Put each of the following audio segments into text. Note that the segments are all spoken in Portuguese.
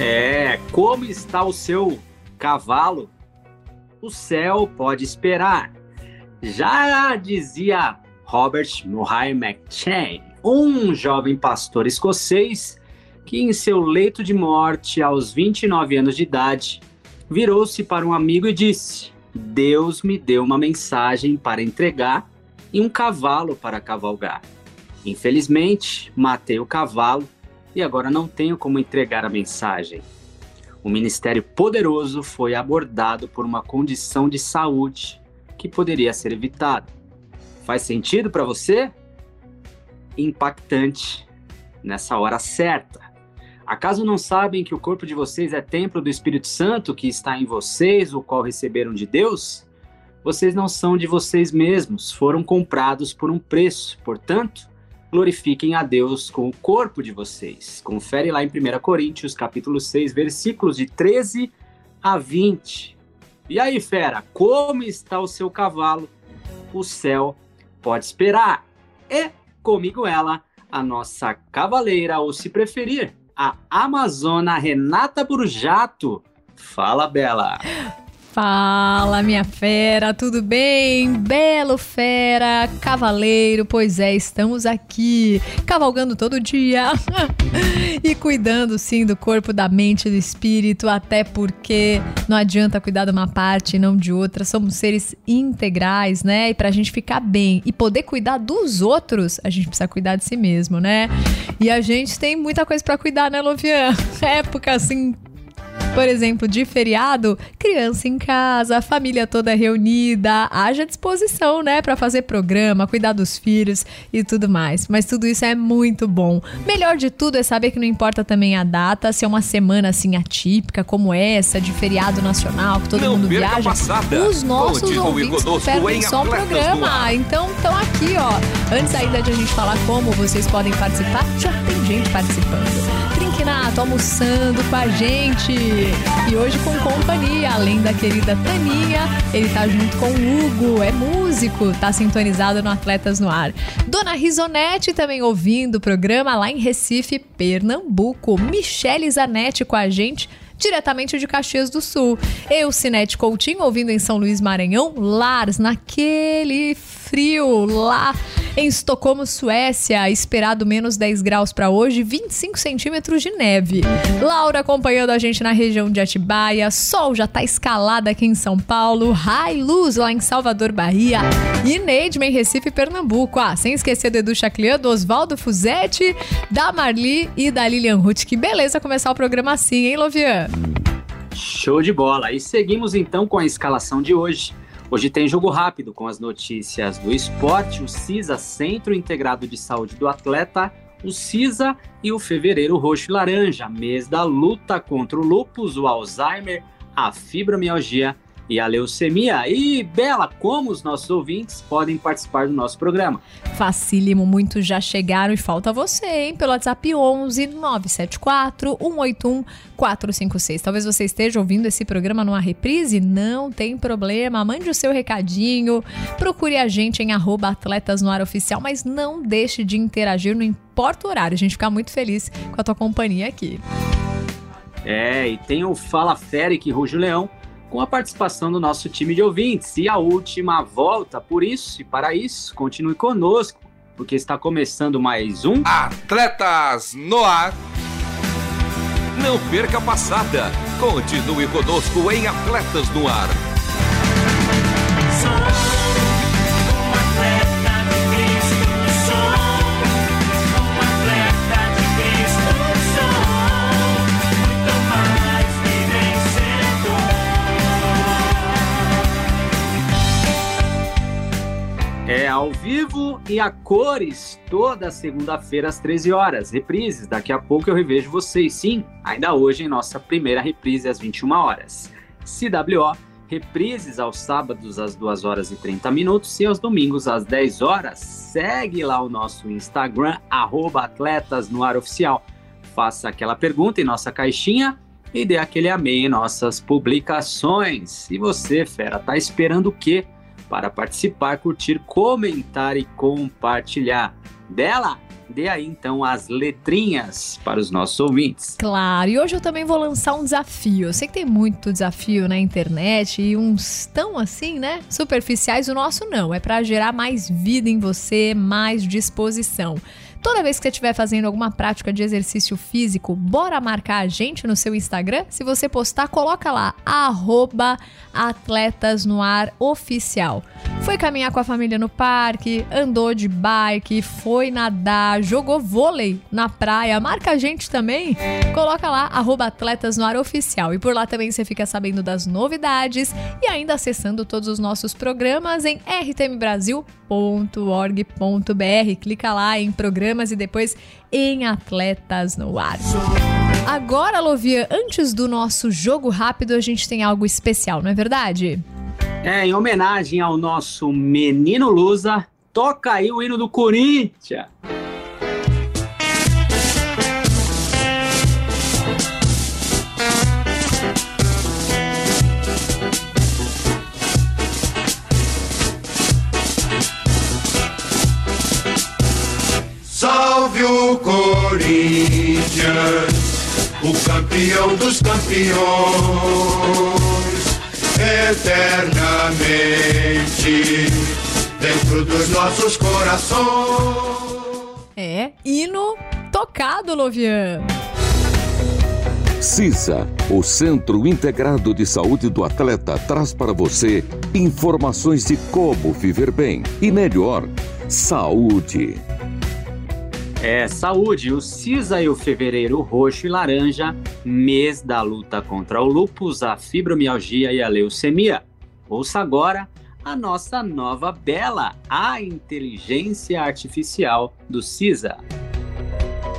É, como está o seu cavalo? O céu pode esperar. Já dizia Robert Murray McChain, um jovem pastor escocês que, em seu leito de morte aos 29 anos de idade, virou-se para um amigo e disse: Deus me deu uma mensagem para entregar e um cavalo para cavalgar. Infelizmente, matei o cavalo e agora não tenho como entregar a mensagem. O ministério poderoso foi abordado por uma condição de saúde que poderia ser evitada. Faz sentido para você? Impactante nessa hora certa. Acaso não sabem que o corpo de vocês é templo do Espírito Santo que está em vocês, o qual receberam de Deus? Vocês não são de vocês mesmos, foram comprados por um preço. Portanto, glorifiquem a Deus com o corpo de vocês. Confere lá em 1 Coríntios, capítulo 6, versículos de 13 a 20. E aí, fera, como está o seu cavalo? O céu pode esperar. E comigo ela, a nossa cavaleira, ou se preferir, a Amazona Renata Burjato. Fala, Bela. Fala, minha fera, tudo bem? Belo fera, cavaleiro, pois é, estamos aqui, cavalgando todo dia e cuidando sim do corpo, da mente, do espírito, até porque não adianta cuidar de uma parte e não de outra, somos seres integrais, né? E pra gente ficar bem e poder cuidar dos outros, a gente precisa cuidar de si mesmo, né? E a gente tem muita coisa para cuidar, né, Lovian? Época assim por exemplo, de feriado, criança em casa, família toda reunida, haja disposição, né, para fazer programa, cuidar dos filhos e tudo mais. Mas tudo isso é muito bom. Melhor de tudo é saber que não importa também a data, se é uma semana assim atípica como essa, de feriado nacional, que todo Não mundo viaja. Os nossos ouvintes perdem em só um programa. Então, estão aqui, ó. Antes ainda de a gente falar como vocês podem participar, já tem gente participando. Trinquinato almoçando com a gente. E hoje com companhia, além da querida Taninha, ele tá junto com o Hugo, é músico, tá sintonizado no Atletas no Ar. Dona Risonete também ouvindo o programa lá em Recife, Pernambuco. Michele Zanetti com a gente diretamente de Caxias do Sul. Eu, Sinete Coutinho, ouvindo em São Luís Maranhão, Lars, naquele frio lá em Estocolmo, Suécia, esperado menos 10 graus para hoje, 25 centímetros de neve. Laura acompanhando a gente na região de Atibaia, sol já tá escalado aqui em São Paulo, high luz lá em Salvador, Bahia e Neidman em Recife, Pernambuco. Ah, sem esquecer do Edu Chaclian, do Oswaldo Fuzetti, da Marli e da Lilian Ruth. Que beleza começar o programa assim, hein, Lovian? Show de bola. E seguimos então com a escalação de hoje. Hoje tem jogo rápido com as notícias do esporte, o CISA, Centro Integrado de Saúde do Atleta, o CISA e o Fevereiro Roxo e Laranja, mês da luta contra o lúpus, o Alzheimer, a fibromialgia e a leucemia. E, Bela, como os nossos ouvintes podem participar do nosso programa? Facílimo, muitos já chegaram e falta você, hein? Pelo WhatsApp 11 974 181 456. Talvez você esteja ouvindo esse programa numa reprise, não tem problema. Mande o seu recadinho, procure a gente em arroba Atletas no Ar Oficial, mas não deixe de interagir, não importa o horário. A gente fica muito feliz com a tua companhia aqui. É, e tem o Fala Féric Rujo Leão com a participação do nosso time de ouvintes. E a última volta, por isso e para isso, continue conosco, porque está começando mais um Atletas no Ar. Não perca a passada. Continue conosco em Atletas no Ar. É ao vivo e a cores toda segunda-feira às 13 horas. Reprises, daqui a pouco eu revejo vocês, sim, ainda hoje em nossa primeira reprise às 21 horas. CWO, reprises aos sábados às 2 horas e 30 minutos e aos domingos às 10 horas. Segue lá o nosso Instagram, arroba Atletas no Ar Oficial. Faça aquela pergunta em nossa caixinha e dê aquele amém em nossas publicações. E você, fera, tá esperando o quê? Para participar, curtir, comentar e compartilhar. Dela, dê aí então as letrinhas para os nossos ouvintes. Claro, e hoje eu também vou lançar um desafio. Eu sei que tem muito desafio na internet e uns tão assim, né? Superficiais. O nosso não, é para gerar mais vida em você, mais disposição. Toda vez que você estiver fazendo alguma prática de exercício físico, bora marcar a gente no seu Instagram. Se você postar, coloca lá, arroba Atletas no Ar Oficial. Foi caminhar com a família no parque, andou de bike, foi nadar, jogou vôlei na praia. Marca a gente também. Coloca lá, arroba Atletas no Ar Oficial. E por lá também você fica sabendo das novidades e ainda acessando todos os nossos programas em rtmbrasil.org.br. Clica lá em programas e depois em Atletas no Ar. Agora, Lovia, antes do nosso jogo rápido, a gente tem algo especial, não é verdade? É, em homenagem ao nosso menino Lusa, toca aí o hino do Corinthians. Corinthians! o campeão dos campeões, eternamente dentro dos nossos corações. É, hino tocado, Lovian. CISA, o Centro Integrado de Saúde do Atleta, traz para você informações de como viver bem e melhor. Saúde. É saúde, o CISA e o Fevereiro Roxo e Laranja, mês da luta contra o lúpus, a fibromialgia e a leucemia. Ouça agora a nossa nova bela, a inteligência artificial do CISA.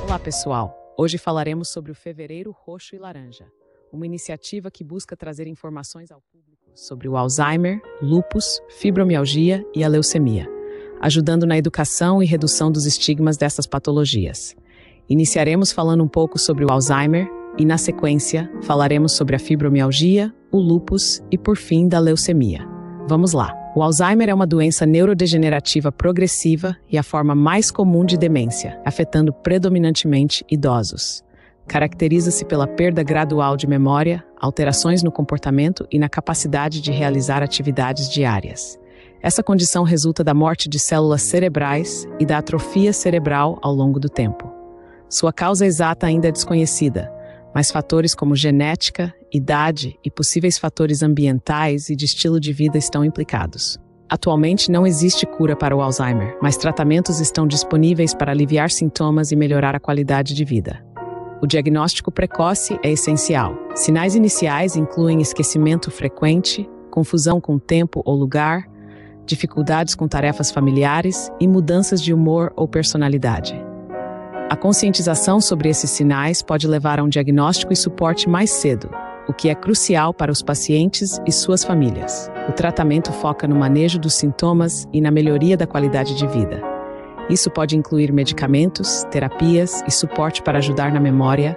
Olá, pessoal. Hoje falaremos sobre o Fevereiro Roxo e Laranja, uma iniciativa que busca trazer informações ao público sobre o Alzheimer, lúpus, fibromialgia e a leucemia ajudando na educação e redução dos estigmas dessas patologias. Iniciaremos falando um pouco sobre o Alzheimer e, na sequência, falaremos sobre a fibromialgia, o lúpus e, por fim, da leucemia. Vamos lá! O Alzheimer é uma doença neurodegenerativa progressiva e a forma mais comum de demência, afetando predominantemente idosos. Caracteriza-se pela perda gradual de memória, alterações no comportamento e na capacidade de realizar atividades diárias. Essa condição resulta da morte de células cerebrais e da atrofia cerebral ao longo do tempo. Sua causa exata ainda é desconhecida, mas fatores como genética, idade e possíveis fatores ambientais e de estilo de vida estão implicados. Atualmente não existe cura para o Alzheimer, mas tratamentos estão disponíveis para aliviar sintomas e melhorar a qualidade de vida. O diagnóstico precoce é essencial. Sinais iniciais incluem esquecimento frequente, confusão com tempo ou lugar, dificuldades com tarefas familiares e mudanças de humor ou personalidade. A conscientização sobre esses sinais pode levar a um diagnóstico e suporte mais cedo, o que é crucial para os pacientes e suas famílias. O tratamento foca no manejo dos sintomas e na melhoria da qualidade de vida. Isso pode incluir medicamentos, terapias e suporte para ajudar na memória,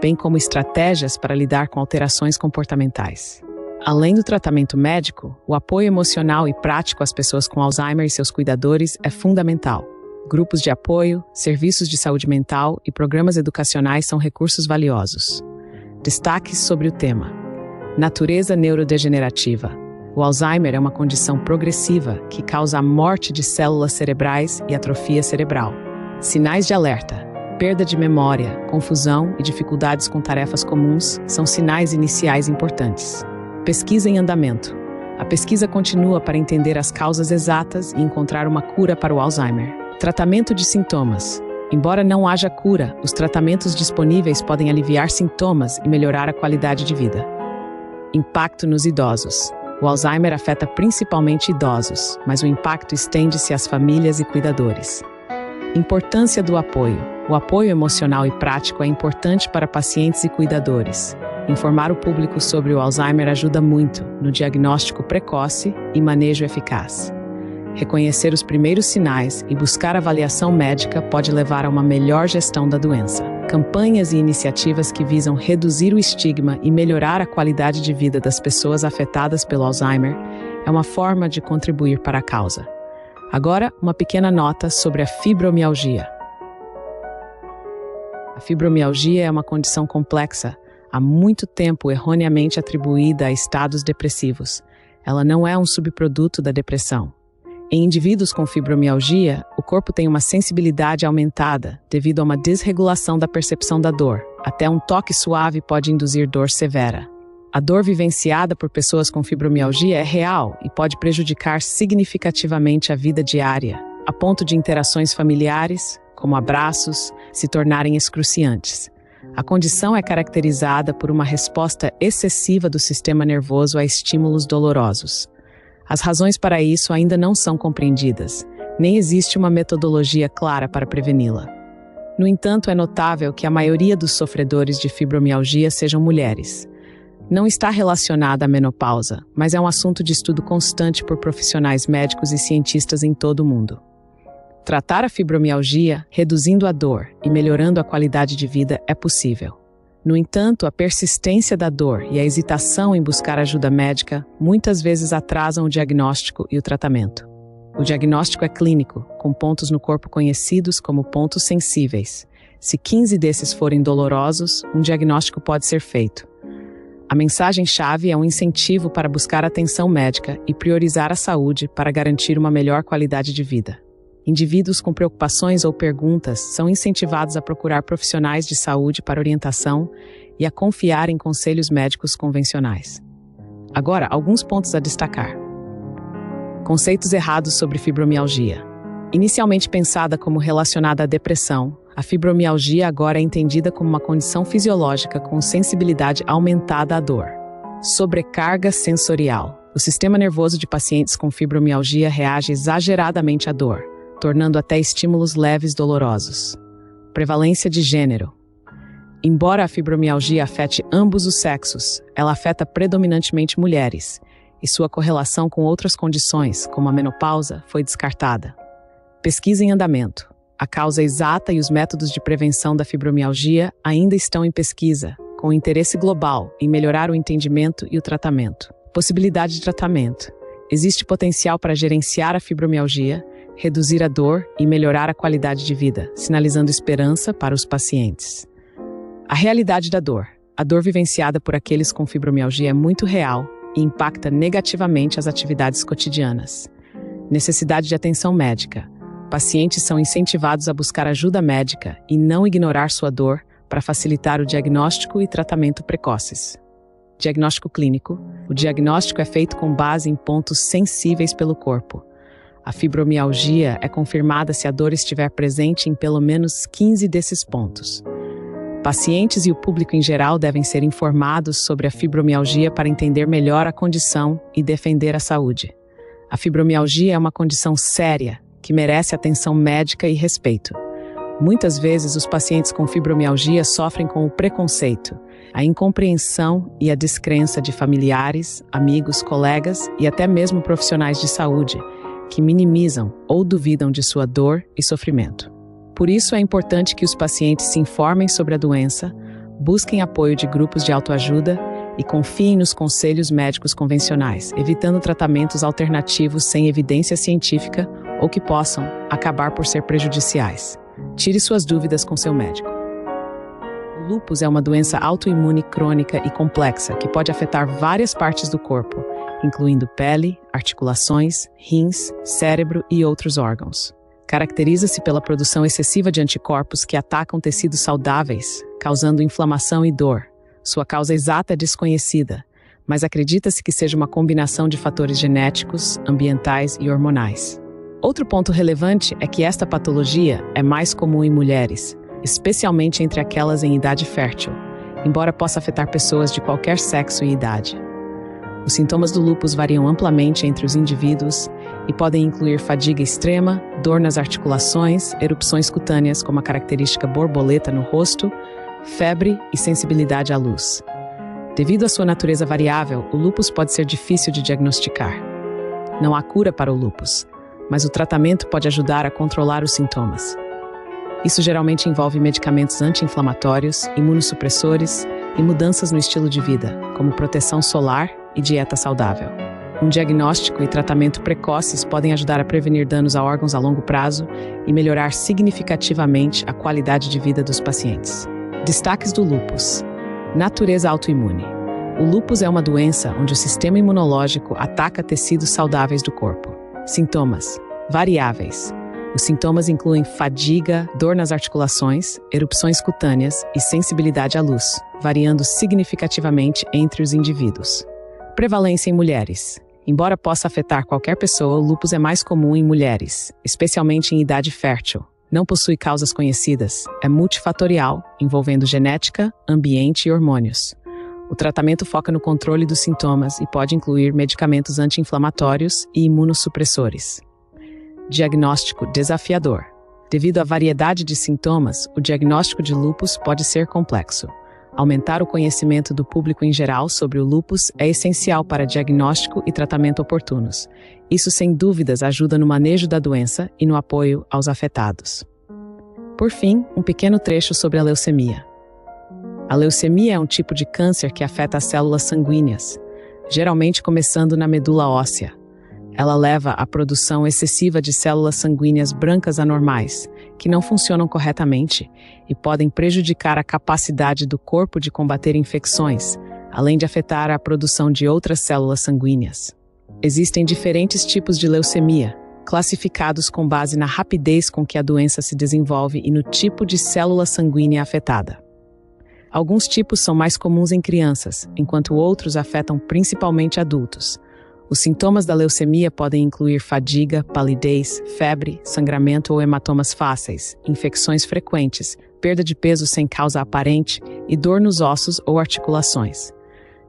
bem como estratégias para lidar com alterações comportamentais. Além do tratamento médico, o apoio emocional e prático às pessoas com Alzheimer e seus cuidadores é fundamental. Grupos de apoio, serviços de saúde mental e programas educacionais são recursos valiosos. Destaques sobre o tema: Natureza neurodegenerativa. O Alzheimer é uma condição progressiva que causa a morte de células cerebrais e atrofia cerebral. Sinais de alerta: perda de memória, confusão e dificuldades com tarefas comuns são sinais iniciais importantes. Pesquisa em andamento. A pesquisa continua para entender as causas exatas e encontrar uma cura para o Alzheimer. Tratamento de sintomas. Embora não haja cura, os tratamentos disponíveis podem aliviar sintomas e melhorar a qualidade de vida. Impacto nos idosos. O Alzheimer afeta principalmente idosos, mas o impacto estende-se às famílias e cuidadores. Importância do apoio. O apoio emocional e prático é importante para pacientes e cuidadores. Informar o público sobre o Alzheimer ajuda muito no diagnóstico precoce e manejo eficaz. Reconhecer os primeiros sinais e buscar avaliação médica pode levar a uma melhor gestão da doença. Campanhas e iniciativas que visam reduzir o estigma e melhorar a qualidade de vida das pessoas afetadas pelo Alzheimer é uma forma de contribuir para a causa. Agora, uma pequena nota sobre a fibromialgia. A fibromialgia é uma condição complexa, há muito tempo erroneamente atribuída a estados depressivos. Ela não é um subproduto da depressão. Em indivíduos com fibromialgia, o corpo tem uma sensibilidade aumentada devido a uma desregulação da percepção da dor. Até um toque suave pode induzir dor severa. A dor vivenciada por pessoas com fibromialgia é real e pode prejudicar significativamente a vida diária, a ponto de interações familiares, como abraços, se tornarem excruciantes. A condição é caracterizada por uma resposta excessiva do sistema nervoso a estímulos dolorosos. As razões para isso ainda não são compreendidas, nem existe uma metodologia clara para preveni-la. No entanto, é notável que a maioria dos sofredores de fibromialgia sejam mulheres. Não está relacionada à menopausa, mas é um assunto de estudo constante por profissionais médicos e cientistas em todo o mundo. Tratar a fibromialgia, reduzindo a dor e melhorando a qualidade de vida é possível. No entanto, a persistência da dor e a hesitação em buscar ajuda médica muitas vezes atrasam o diagnóstico e o tratamento. O diagnóstico é clínico, com pontos no corpo conhecidos como pontos sensíveis. Se 15 desses forem dolorosos, um diagnóstico pode ser feito. A mensagem-chave é um incentivo para buscar atenção médica e priorizar a saúde para garantir uma melhor qualidade de vida. Indivíduos com preocupações ou perguntas são incentivados a procurar profissionais de saúde para orientação e a confiar em conselhos médicos convencionais. Agora, alguns pontos a destacar. Conceitos errados sobre fibromialgia. Inicialmente pensada como relacionada à depressão, a fibromialgia agora é entendida como uma condição fisiológica com sensibilidade aumentada à dor. Sobrecarga sensorial. O sistema nervoso de pacientes com fibromialgia reage exageradamente à dor tornando até estímulos leves dolorosos. Prevalência de gênero. Embora a fibromialgia afete ambos os sexos, ela afeta predominantemente mulheres, e sua correlação com outras condições, como a menopausa, foi descartada. Pesquisa em andamento. A causa exata e os métodos de prevenção da fibromialgia ainda estão em pesquisa, com interesse global em melhorar o entendimento e o tratamento. Possibilidade de tratamento. Existe potencial para gerenciar a fibromialgia, reduzir a dor e melhorar a qualidade de vida, sinalizando esperança para os pacientes. A realidade da dor. A dor vivenciada por aqueles com fibromialgia é muito real e impacta negativamente as atividades cotidianas. Necessidade de atenção médica. Pacientes são incentivados a buscar ajuda médica e não ignorar sua dor para facilitar o diagnóstico e tratamento precoces. Diagnóstico clínico. O diagnóstico é feito com base em pontos sensíveis pelo corpo, a fibromialgia é confirmada se a dor estiver presente em pelo menos 15 desses pontos. Pacientes e o público em geral devem ser informados sobre a fibromialgia para entender melhor a condição e defender a saúde. A fibromialgia é uma condição séria que merece atenção médica e respeito. Muitas vezes, os pacientes com fibromialgia sofrem com o preconceito, a incompreensão e a descrença de familiares, amigos, colegas e até mesmo profissionais de saúde que minimizam ou duvidam de sua dor e sofrimento. Por isso é importante que os pacientes se informem sobre a doença, busquem apoio de grupos de autoajuda e confiem nos conselhos médicos convencionais, evitando tratamentos alternativos sem evidência científica ou que possam acabar por ser prejudiciais. Tire suas dúvidas com seu médico. O é uma doença autoimune crônica e complexa que pode afetar várias partes do corpo, incluindo pele, articulações, rins, cérebro e outros órgãos. Caracteriza-se pela produção excessiva de anticorpos que atacam tecidos saudáveis, causando inflamação e dor. Sua causa exata é desconhecida, mas acredita-se que seja uma combinação de fatores genéticos, ambientais e hormonais. Outro ponto relevante é que esta patologia é mais comum em mulheres, especialmente entre aquelas em idade fértil, embora possa afetar pessoas de qualquer sexo e idade. Os sintomas do lúpus variam amplamente entre os indivíduos e podem incluir fadiga extrema, dor nas articulações, erupções cutâneas como a característica borboleta no rosto, febre e sensibilidade à luz. Devido à sua natureza variável, o lúpus pode ser difícil de diagnosticar. Não há cura para o lúpus, mas o tratamento pode ajudar a controlar os sintomas. Isso geralmente envolve medicamentos anti-inflamatórios, imunossupressores e mudanças no estilo de vida, como proteção solar e dieta saudável. Um diagnóstico e tratamento precoces podem ajudar a prevenir danos a órgãos a longo prazo e melhorar significativamente a qualidade de vida dos pacientes. Destaques do lúpus. Natureza autoimune. O lúpus é uma doença onde o sistema imunológico ataca tecidos saudáveis do corpo. Sintomas: variáveis. Os sintomas incluem fadiga, dor nas articulações, erupções cutâneas e sensibilidade à luz, variando significativamente entre os indivíduos. Prevalência em mulheres. Embora possa afetar qualquer pessoa, o lúpus é mais comum em mulheres, especialmente em idade fértil, não possui causas conhecidas, é multifatorial, envolvendo genética, ambiente e hormônios. O tratamento foca no controle dos sintomas e pode incluir medicamentos anti-inflamatórios e imunossupressores. Diagnóstico desafiador. Devido à variedade de sintomas, o diagnóstico de lúpus pode ser complexo. Aumentar o conhecimento do público em geral sobre o lúpus é essencial para diagnóstico e tratamento oportunos, isso, sem dúvidas, ajuda no manejo da doença e no apoio aos afetados. Por fim, um pequeno trecho sobre a leucemia. A leucemia é um tipo de câncer que afeta as células sanguíneas, geralmente começando na medula óssea. Ela leva à produção excessiva de células sanguíneas brancas anormais, que não funcionam corretamente e podem prejudicar a capacidade do corpo de combater infecções, além de afetar a produção de outras células sanguíneas. Existem diferentes tipos de leucemia, classificados com base na rapidez com que a doença se desenvolve e no tipo de célula sanguínea afetada. Alguns tipos são mais comuns em crianças, enquanto outros afetam principalmente adultos. Os sintomas da leucemia podem incluir fadiga, palidez, febre, sangramento ou hematomas fáceis, infecções frequentes, perda de peso sem causa aparente e dor nos ossos ou articulações.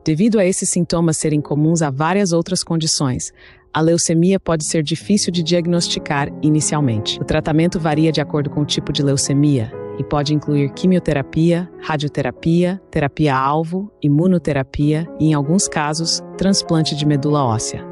Devido a esses sintomas serem comuns a várias outras condições, a leucemia pode ser difícil de diagnosticar inicialmente. O tratamento varia de acordo com o tipo de leucemia e pode incluir quimioterapia, radioterapia, terapia-alvo, imunoterapia e, em alguns casos, transplante de medula óssea.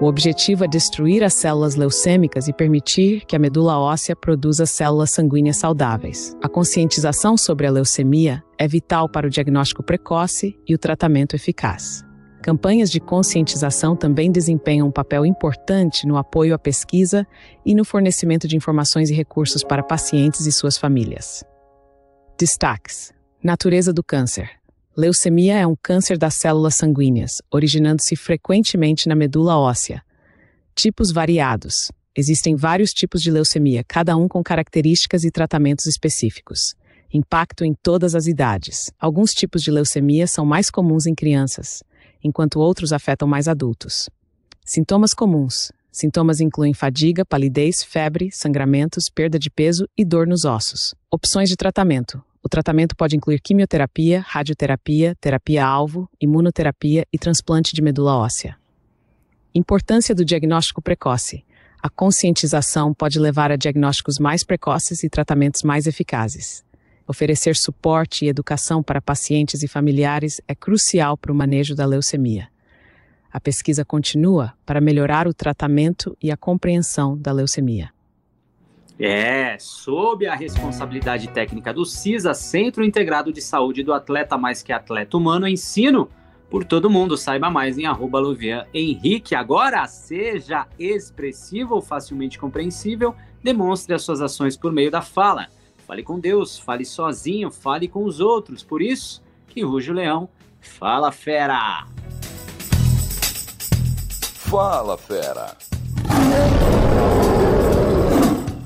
O objetivo é destruir as células leucêmicas e permitir que a medula óssea produza células sanguíneas saudáveis. A conscientização sobre a leucemia é vital para o diagnóstico precoce e o tratamento eficaz. Campanhas de conscientização também desempenham um papel importante no apoio à pesquisa e no fornecimento de informações e recursos para pacientes e suas famílias. Destaques: Natureza do câncer. Leucemia é um câncer das células sanguíneas, originando-se frequentemente na medula óssea. Tipos variados. Existem vários tipos de leucemia, cada um com características e tratamentos específicos. Impacto em todas as idades. Alguns tipos de leucemia são mais comuns em crianças, enquanto outros afetam mais adultos. Sintomas comuns. Sintomas incluem fadiga, palidez, febre, sangramentos, perda de peso e dor nos ossos. Opções de tratamento. O tratamento pode incluir quimioterapia, radioterapia, terapia-alvo, imunoterapia e transplante de medula óssea. Importância do diagnóstico precoce. A conscientização pode levar a diagnósticos mais precoces e tratamentos mais eficazes. Oferecer suporte e educação para pacientes e familiares é crucial para o manejo da leucemia. A pesquisa continua para melhorar o tratamento e a compreensão da leucemia. É, sob a responsabilidade técnica do CISA, Centro Integrado de Saúde do Atleta Mais que Atleta Humano, ensino por todo mundo. Saiba mais em arroba Luvian Henrique. Agora, seja expressivo ou facilmente compreensível, demonstre as suas ações por meio da fala. Fale com Deus, fale sozinho, fale com os outros. Por isso que ruge o leão. Fala, fera! Fala, fera!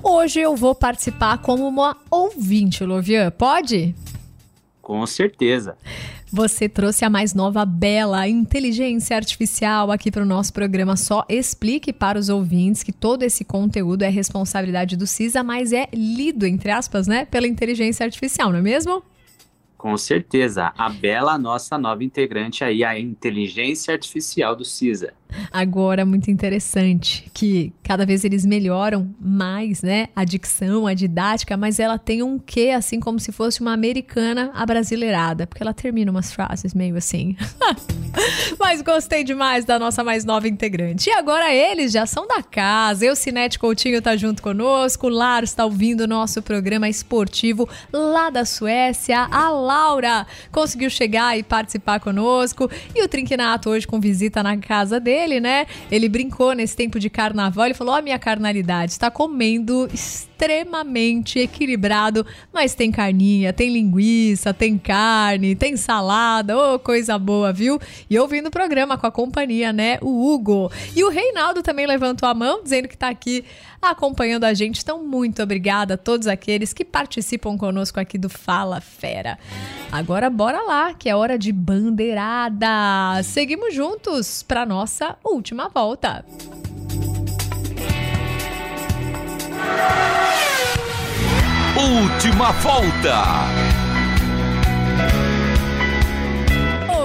Hoje eu vou participar como uma ouvinte, Lovian. Pode? Com certeza. Você trouxe a mais nova bela inteligência artificial aqui para o nosso programa. Só explique para os ouvintes que todo esse conteúdo é responsabilidade do CISA, mas é lido, entre aspas, né, pela inteligência artificial, não é mesmo? Com certeza. A Bela, nossa nova integrante aí, a inteligência artificial do CISA. Agora, muito interessante que cada vez eles melhoram mais, né? A dicção, a didática, mas ela tem um quê, assim como se fosse uma americana abrasileirada, porque ela termina umas frases meio assim. mas gostei demais da nossa mais nova integrante. E agora eles já são da casa. Eu, Sinete Coutinho, tá junto conosco. O Laro está ouvindo o nosso programa esportivo lá da Suécia. A Laura conseguiu chegar e participar conosco. E o Trinquinato hoje com visita na casa dele, né? Ele brincou nesse tempo de carnaval. Ele falou: Ó, oh, minha carnalidade, está comendo extremamente equilibrado, mas tem carninha, tem linguiça, tem carne, tem salada, ô, oh, coisa boa, viu? E ouvindo o programa com a companhia, né? O Hugo. E o Reinaldo também levantou a mão, dizendo que tá aqui acompanhando a gente. Então, muito obrigada a todos aqueles que participam conosco aqui do Fala Fera. Agora, bora lá, que é hora de bandeirada. Seguimos juntos para nossa última volta. Última volta.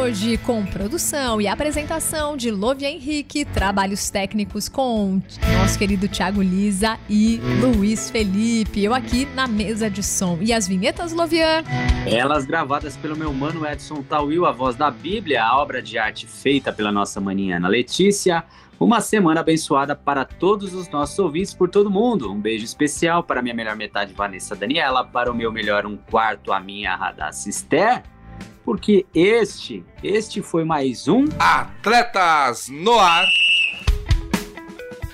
Hoje, com produção e apresentação de Lovia Henrique, trabalhos técnicos com nosso querido Thiago Lisa e Luiz Felipe. Eu aqui na mesa de som. E as vinhetas, Lovian? Elas gravadas pelo meu mano Edson Tawil, a voz da Bíblia, a obra de arte feita pela nossa maninha Ana Letícia. Uma semana abençoada para todos os nossos ouvintes por todo mundo. Um beijo especial para minha melhor metade, Vanessa Daniela, para o meu melhor um quarto, a minha Radassa Esther porque este, este foi mais um Atletas no Ar.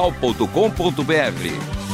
transmundial.com.br.